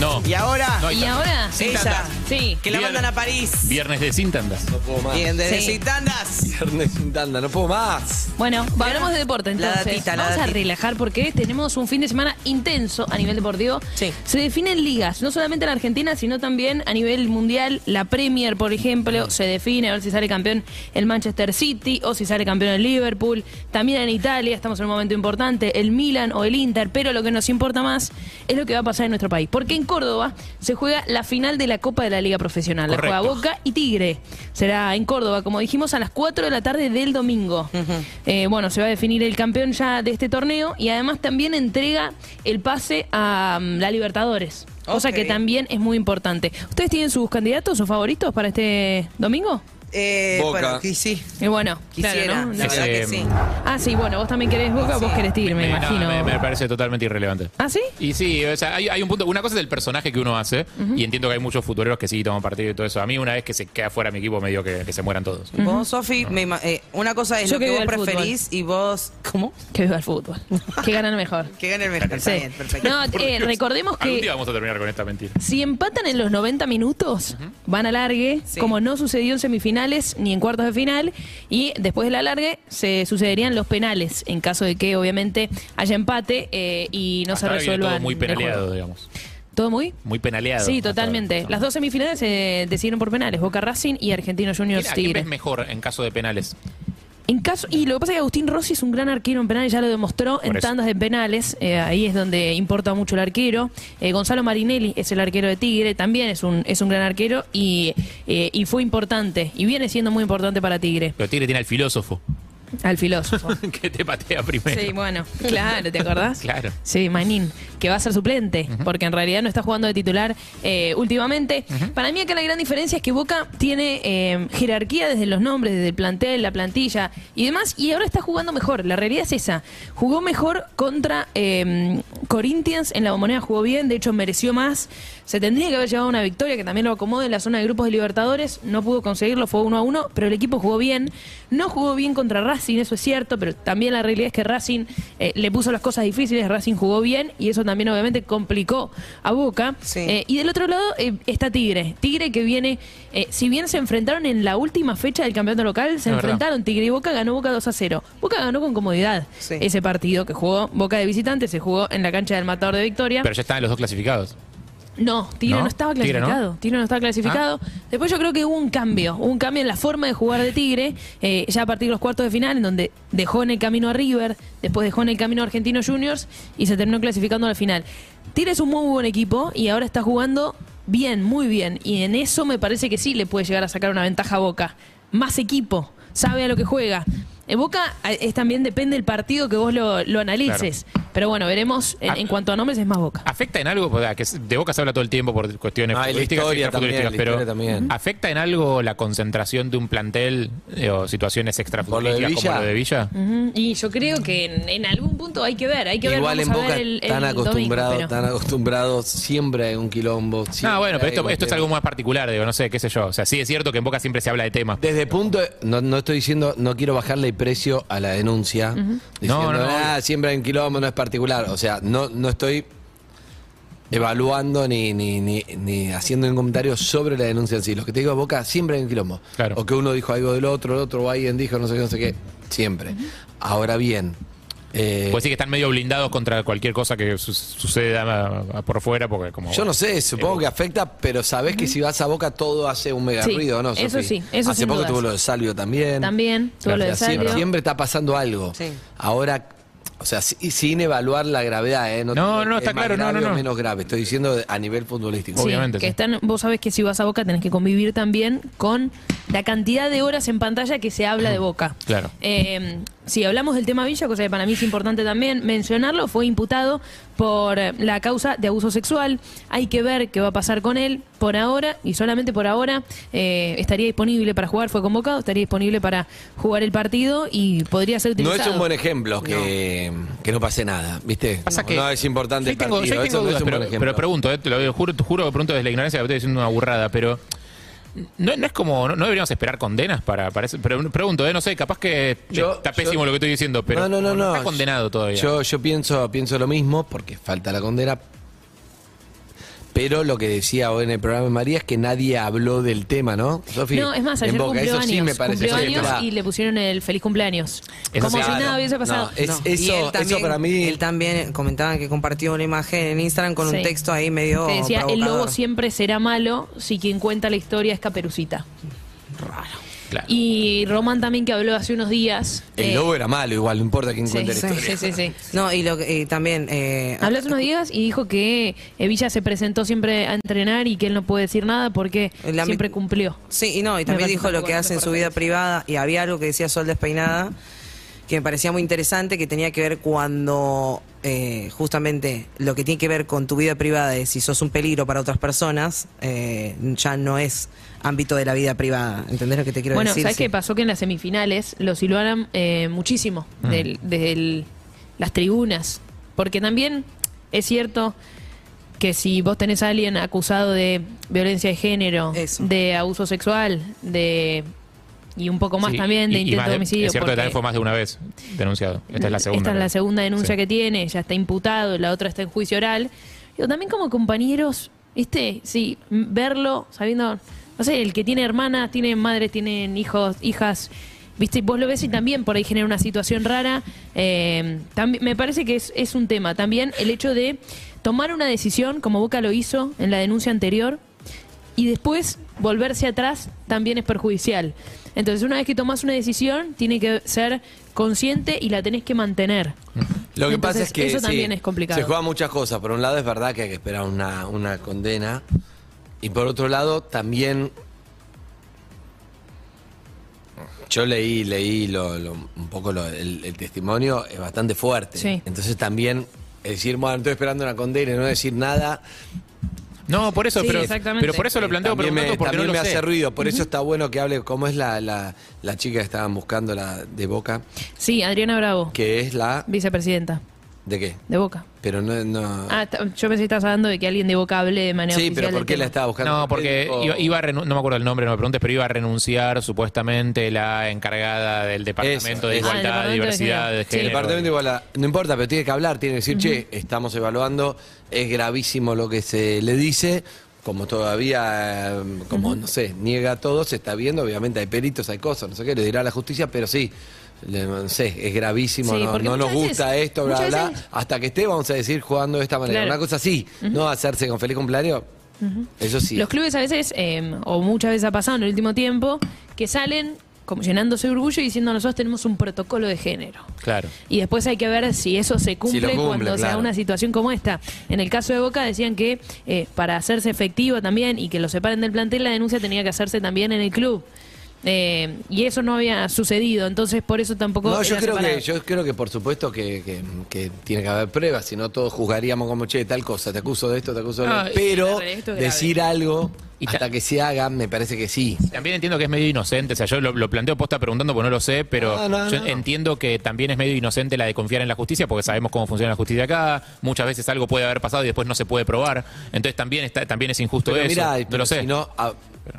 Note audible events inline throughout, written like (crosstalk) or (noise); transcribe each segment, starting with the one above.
No. Y ahora, No hay ¿Y ahora? Sin. Sí. que la Viernes. mandan a París. Viernes de sin tandas. No puedo más. Bien, desde Sí. Sin Tandas. Viernes sin tanda, no puedo más. Bueno, hablamos de deporte La entonces. datita, la Vamos a datita. relajar porque tenemos un fin de semana intenso a nivel deportivo. Sí. Se definen ligas, no solamente en Argentina, sino también a nivel mundial. La Premier, por ejemplo, se define a ver si sale campeón el Manchester City o si sale campeón el Liverpool. También en Italia estamos en un momento importante, el Milan o el Inter, pero lo que nos importa más es lo que va a pasar en nuestro país. Porque en Córdoba se juega la final de la Copa de la Liga Profesional. La juega. Boca y Tigre. Será en Córdoba, como dijimos, a las 4 de la tarde del domingo. Eh, bueno, se va a definir el campeón ya de este torneo y además también entrega el pase a mm, la Libertadores. Cosa que también es muy importante. ¿Ustedes tienen sus candidatos o favoritos para este domingo? Eh, Boca. Bueno, y sí, Y bueno, quisiera, claro, ¿no? la Ese, verdad que sí. Ah, sí, bueno, vos también querés Boca, vos querés Tigre, me, no, imagino. me, me parece totalmente irrelevante. ¿Ah, sí? Y sí, o sea, hay, hay un punto. Una cosa es el personaje que uno hace, y entiendo que hay muchos futboleros que sí toman partido y todo eso. A mí, una vez que se queda fuera mi equipo, medio que, que se mueran todos. Vos, Sofi, me ima- eh, una cosa es Yo lo que que vos vivo preferís y vos. ¿Cómo? Que viva el fútbol. que ganan mejor. Que gane el mejor. Está Sí. bien, perfecto. No, eh, recordemos Algún que día vamos a terminar con esta mentira. Si empatan en los 90 minutos, van a largue, Sí. como no sucedió en semifinales ni en cuartos de final, y después de la largue se sucederían los penales, en caso de que obviamente haya empate eh, y no Hasta se resuelvan. todo muy penaleado, digamos. ¿Todo muy? Muy penaleado. Sí, totalmente. Las dos semifinales se decidieron por penales, Boca Racing y Argentino Juniors ¿Quién, a quién Tigre. ves mejor en caso de penales? En caso, y lo que pasa es que Agustín Rossi es un gran arquero en penales, ya lo demostró Por en eso. tandas de penales, eh, ahí es donde importa mucho el arquero. Eh, Gonzalo Marinelli es el arquero de Tigre, también es un, es un gran arquero y, eh, y fue importante, y viene siendo muy importante para Tigre, Pero Tigre tiene al filósofo, al filósofo. (laughs) que te patea primero. Sí, bueno, claro, ¿te acordás? (laughs) Claro. Sí, Manín, que va a ser suplente, porque en realidad no está jugando de titular eh, últimamente. Para mí acá la gran diferencia es que Boca tiene eh, jerarquía desde los nombres, desde el plantel, la plantilla y demás, y ahora está jugando mejor. La realidad es esa. Jugó mejor contra eh, Corinthians, en la bombonera jugó bien, de hecho mereció más. Se tendría que haber llevado una victoria que también lo acomode en la zona de grupos de Libertadores. No pudo conseguirlo, fue uno a uno, pero el equipo jugó bien. No jugó bien contra Racing, eso es cierto, pero también la realidad es que Racing eh, le puso las cosas difíciles, Racing jugó bien y eso también obviamente complicó a Boca. Sí. Eh, y del otro lado eh, está Tigre. Tigre que viene, eh, si bien se enfrentaron en la última fecha del campeonato local, se verdad. enfrentaron Tigre y Boca, ganó Boca 2 a 0. Boca ganó con comodidad Sí. ese partido que jugó Boca de visitante, se jugó en la cancha del Matador de Victoria. Pero ya están los dos clasificados. No, Tigre no, ¿No? estaba Tigre, ¿no? clasificado. Tigre no estaba clasificado. Después yo creo que hubo un cambio, hubo un cambio en la forma de jugar de Tigre, eh, ya a partir de los cuartos de final, en donde dejó en el camino a River, después dejó en el camino a Argentino Juniors y se terminó clasificando a la final. Tigre es un muy buen equipo y ahora está jugando bien, muy bien. Y en eso me parece que sí le puede llegar a sacar una ventaja a Boca. Más equipo, sabe a lo que juega. En Boca eh, es también depende del partido que vos lo, lo analices. Pero bueno, veremos. En, Ah. en cuanto a nombres es más Boca. ¿Afecta en algo? Porque, que de Boca se habla todo el tiempo por cuestiones Ah, futbolísticas y también, pero también. ¿afecta en algo la concentración de un plantel eh, o situaciones extrafutbolísticas como lo de Villa? Y yo creo que en, en algún punto hay que ver, hay que ver. Igual en Boca el, el domingo, acostumbrados, pero- tan acostumbrados, siempre hay un quilombo. No, bueno, pero esto, esto es algo más particular, digo, no sé, qué sé yo. O sea, sí es cierto que en Boca siempre se habla de temas. Desde punto, no, no estoy diciendo, no quiero bajarle el precio a la denuncia, diciendo, No, no. "Ah, siempre quilombo, no es particular. O sea, no, no estoy evaluando ni, ni, ni, ni haciendo un comentario sobre la denuncia en sí. Lo que te digo, Boca, siempre hay un quilombo. Claro. O que uno dijo algo del otro, el otro, o alguien dijo no sé qué, no sé qué. Siempre. Ahora bien, eh, Pues sí que están medio blindados contra cualquier cosa que su- suceda por fuera, porque como... Yo no sé, supongo que afecta, pero sabés que si vas a Boca todo hace un mega Sí, ruido, ¿no? eso Sofi? sí, eso Hace poco dudas. tuvo lo de Salvio también. También, tuvo lo de siempre, Salvio. siempre está pasando algo. Sí. Ahora, o sea, si- sin evaluar la gravedad, ¿eh? No, no, que está es más claro, no, no, o no. menos grave. Estoy diciendo a nivel futbolístico. Sí, Obviamente, que sí. están, vos sabés que si vas a Boca tenés que convivir también con la cantidad de horas en pantalla que se habla de Boca. (clears throat) Claro. Eh, si hablamos del tema Villa, cosa que para mí es importante también mencionarlo, fue imputado por la causa de abuso sexual. Hay que ver qué va a pasar con él por ahora y solamente por ahora eh, estaría disponible para jugar, fue convocado, estaría disponible para jugar el partido y podría ser No utilizado. es un buen ejemplo que no, que no pase nada, ¿viste? Pasa no, que- no es importante Yo el tengo, yo partido, tengo eso no dudas, es un pero, buen ejemplo. pero pregunto, eh, te lo digo, juro, te juro que pregunto desde la ignorancia que estoy diciendo una burrada, pero No, no es como, no, no deberíamos esperar condenas para, para eso. Pero pregunto, eh, no sé, capaz que Yo- está pésimo yo- lo que estoy diciendo, pero no, no, no, no. está condenado todavía. Yo, yo pienso, pienso lo mismo, porque falta la condena. Pero lo que decía hoy en el programa de María es que nadie habló del tema, ¿no? Sofi? No, es más, En ayer Boca, cumplió eso años. sí me parece cumplió años y le pusieron el feliz cumpleaños. Eso Como si nada Claro. hubiese pasado. No, es- No, eso, él también, eso para mí. Él también comentaba que compartió una imagen en Instagram con Sí. un texto ahí medio. que decía, el provocador". lobo siempre será malo si quien cuenta la historia es Caperucita. Claro. Y Roman también que habló hace unos días. El eh, lobo era malo, igual, no importa quién Sí, cuente la sí, historia. sí, sí, sí. No, y lo que y también. Eh, Habló hace unos días y dijo que Evilla se presentó siempre a entrenar y que él no puede decir nada porque La mi- siempre cumplió. Sí, y no, y también dijo lo que hace en su vida privada y había algo que decía Sol Despeinada que me parecía muy interesante que tenía que ver cuando eh, justamente lo que tiene que ver con tu vida privada de si sos un peligro para otras personas eh, ya no es ámbito de la vida privada. ¿Entendés lo que te quiero Bueno, decir? ¿sabes Sí. qué pasó? Que en las semifinales los silbaran eh, muchísimo Mm. del- desde el- las tribunas. Porque también es cierto que si vos tenés a alguien acusado de violencia de género, Eso. de abuso sexual, de y un poco más Sí, también de y- intento de homicidio. Es cierto que también fue más de una vez denunciado. Esta es la segunda. Esta es la segunda denuncia Sí. que tiene, ya está imputado, la otra está en juicio oral. Pero también como compañeros, ¿viste? Sí, verlo sabiendo, no sé, el que tiene hermanas, tiene madres, tienen hijos, hijas, ¿viste? Vos lo ves y también por ahí genera una situación rara. Eh, también, me parece que es, es un tema. También el hecho de tomar una decisión, como Boca lo hizo en la denuncia anterior, y después volverse atrás también es perjudicial. Entonces, una vez que tomas una decisión, tiene que ser consciente y la tenés que mantener. Lo que Entonces, pasa es que eso sí, también es complicado. Se juegan muchas cosas. Por un lado es verdad que hay que esperar una, una condena. Y por otro lado también... Yo leí, leí lo, lo- un poco lo- el, el testimonio, es bastante fuerte. Sí. Entonces también decir, bueno, estoy esperando una condena y no decir nada, No, por eso, Sí, pero, exactamente. pero por eso lo planteo también me, preguntando porque también no lo me sé. hace ruido. Por eso está bueno que hable cómo es la, la, la chica que estaban buscando la de Boca, Sí, Adriana Bravo, que es la... vicepresidenta ¿De qué? de Boca. Pero no... no Ah, yo pensé que estabas hablando de que alguien de Boca hable de manera sí, oficial pero ¿por del qué la estaba buscando? No, porque iba, iba a renu- no me acuerdo el nombre, no me preguntes, pero iba a renunciar supuestamente la encargada del Departamento de eso. Ah, el Igualdad, Departamento de Diversidad Género. de Sí. El Género. departamento igual a- no importa, pero tiene que hablar, tiene que decir, che, estamos evaluando, es gravísimo lo que se le dice, como todavía, eh, como no sé, niega todo, se está viendo, obviamente hay peritos, hay cosas, no sé qué, le dirá la justicia, pero sí, le- no sé, es gravísimo, Sí, no, porque no nos muchas gusta veces- esto, bla, muchas bla, veces- hasta que esté, vamos a decir, jugando de esta manera. Claro. Una cosa así, no hacerse con feliz cumpleaños, eso sí. Los clubes a veces, eh, o muchas veces ha pasado en el último tiempo, que salen como llenándose de orgullo y diciendo nosotros tenemos un protocolo de género. Claro. Y después hay que ver si eso se cumple, Si lo cumple, cuando se da claro. una situación como esta. En el caso de Boca decían que eh, para hacerse efectivo también y que lo separen del plantel, la denuncia tenía que hacerse también en el club. Eh, y eso no había sucedido, entonces por eso tampoco... No, yo creo, separado. que, yo creo que por supuesto que, que- que tiene que haber pruebas, si no todos juzgaríamos como, che, tal cosa, te acuso de esto, te acuso de lo Pero es decir algo Y hasta que se haga, me parece que sí. También entiendo que es medio inocente, o sea, yo lo, lo planteo posta preguntando porque no lo sé, pero No, no, yo no. entiendo que también es medio inocente la de confiar en la justicia porque sabemos cómo funciona la justicia acá, muchas veces algo puede haber pasado y después no se puede probar, entonces también está también es injusto Pero eso, mirá, no lo sé. si no,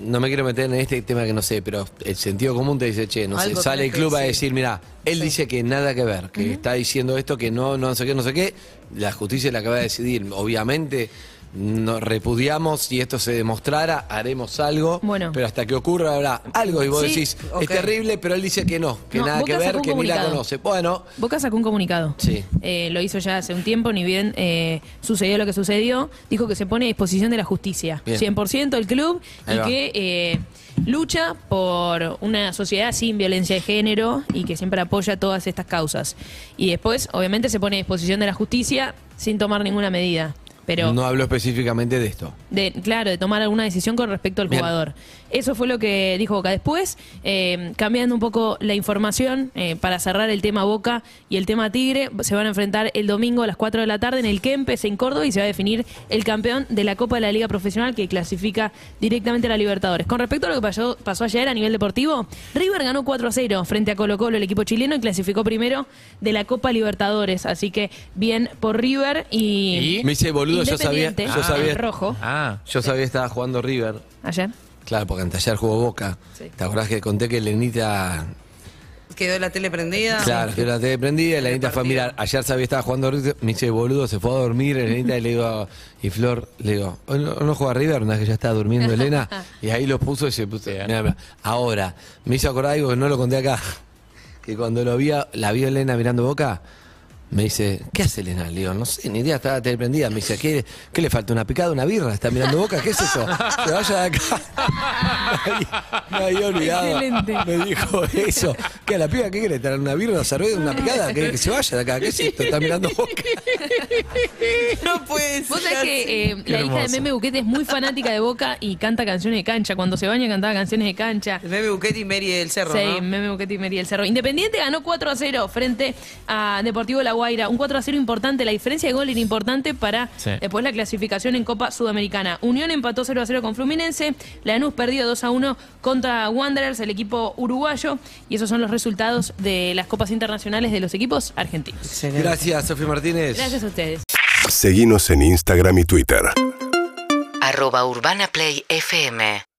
no me quiero meter en este tema que no sé, pero el sentido común te dice, che, no sé, sale el club a decir. decir, mira, él dice que nada que ver, que está diciendo esto, que no, no sé qué, no sé qué, la justicia es la que va a decidir. Obviamente nos repudiamos, si esto se demostrara, haremos algo, Bueno. pero hasta que ocurra habrá algo y vos Sí, decís, ok. es terrible, pero él dice que no, que No, nada Boca que ver, sacó un que ni la comunicado. conoce. Bueno, Boca sacó un comunicado. Sí. Eh, lo hizo ya hace un tiempo, ni bien eh, sucedió lo que sucedió. Dijo que se pone a disposición de la justicia. Bien. 100% el club Ahí y va. que eh, lucha por una sociedad sin violencia de género y que siempre apoya todas estas causas. Y después, obviamente, se pone a disposición de la justicia sin tomar ninguna medida. Pero no hablo específicamente de esto. de, claro, de tomar alguna decisión con respecto al Bien. jugador. Eso fue lo que dijo Boca. Después, eh, cambiando un poco la información, eh, para cerrar el tema Boca y el tema Tigre, se van a enfrentar el domingo a las 4 de la tarde en el Kempes, en Córdoba, y se va a definir el campeón de la Copa de la Liga Profesional que clasifica directamente a la Libertadores. Con respecto a lo que pasó, pasó ayer a nivel deportivo, River ganó 4 a 0 frente a Colo Colo, el equipo chileno, y clasificó primero de la Copa Libertadores. Así que bien por River y... ¿Y? Me hice boludo, yo sabía, yo sabía, rojo, Ah, yo sabía que estaba jugando River. ayer. Claro, porque en taller jugó Boca. Sí. ¿Te acordás que conté que Lenita Quedó la tele prendida. Claro, que la tele prendida y la Lenita fue a mirar. Ayer sabía estaba jugando, me dice, boludo, se fue a dormir. Y Lenita y le digo, y Flor, le digo, ¿hoy no, no juega River? ¿No es que ya estaba durmiendo Elena? (laughs) Y ahí lo puso y se puso. Mirá. Ahora, me hizo acordar algo que no lo conté acá. Que cuando lo vi, la vio Elena mirando boca, me dice, ¿qué hace Elena? Le digo, no sé, ni idea, estaba la tele prendida. Me dice, ¿qué, qué le falta? ¿Una picada, una birra? ¿Está mirando boca? ¿Qué es eso? Se vaya de acá. (laughs) Me había olvidado. Excelente. Me dijo eso. ¿Qué a la piba? ¿Qué quiere? ¿Traer una birra, una cerveza, una picada? ¿Que, que se vaya de acá? ¿Qué es esto? Está mirando boca. (laughs) No puede Vos ser sabés que eh, la hija de. Meme Buquete es muy fanática de Boca y canta canciones de cancha. Cuando se baña cantaba canciones de cancha. Meme Buquetti y Mary del Cerro, Sí, ¿no? Meme Buquete y Meri del Cerro. Independiente ganó 4 a 0 frente a Deportivo La Guaira. Un 4 a 0 importante. La diferencia de gol era importante para Sí. después la clasificación en Copa Sudamericana. Unión empató 0 a 0 con Fluminense. Lanús perdió 2 a 1 contra Wanderers, el equipo uruguayo. Y esos son los resultados de las Copas Internacionales de los equipos argentinos. Excelente. Gracias, Sofía Martínez. Gracias a ustedes. Seguinos en Instagram y Twitter. arroba Urbana Play FM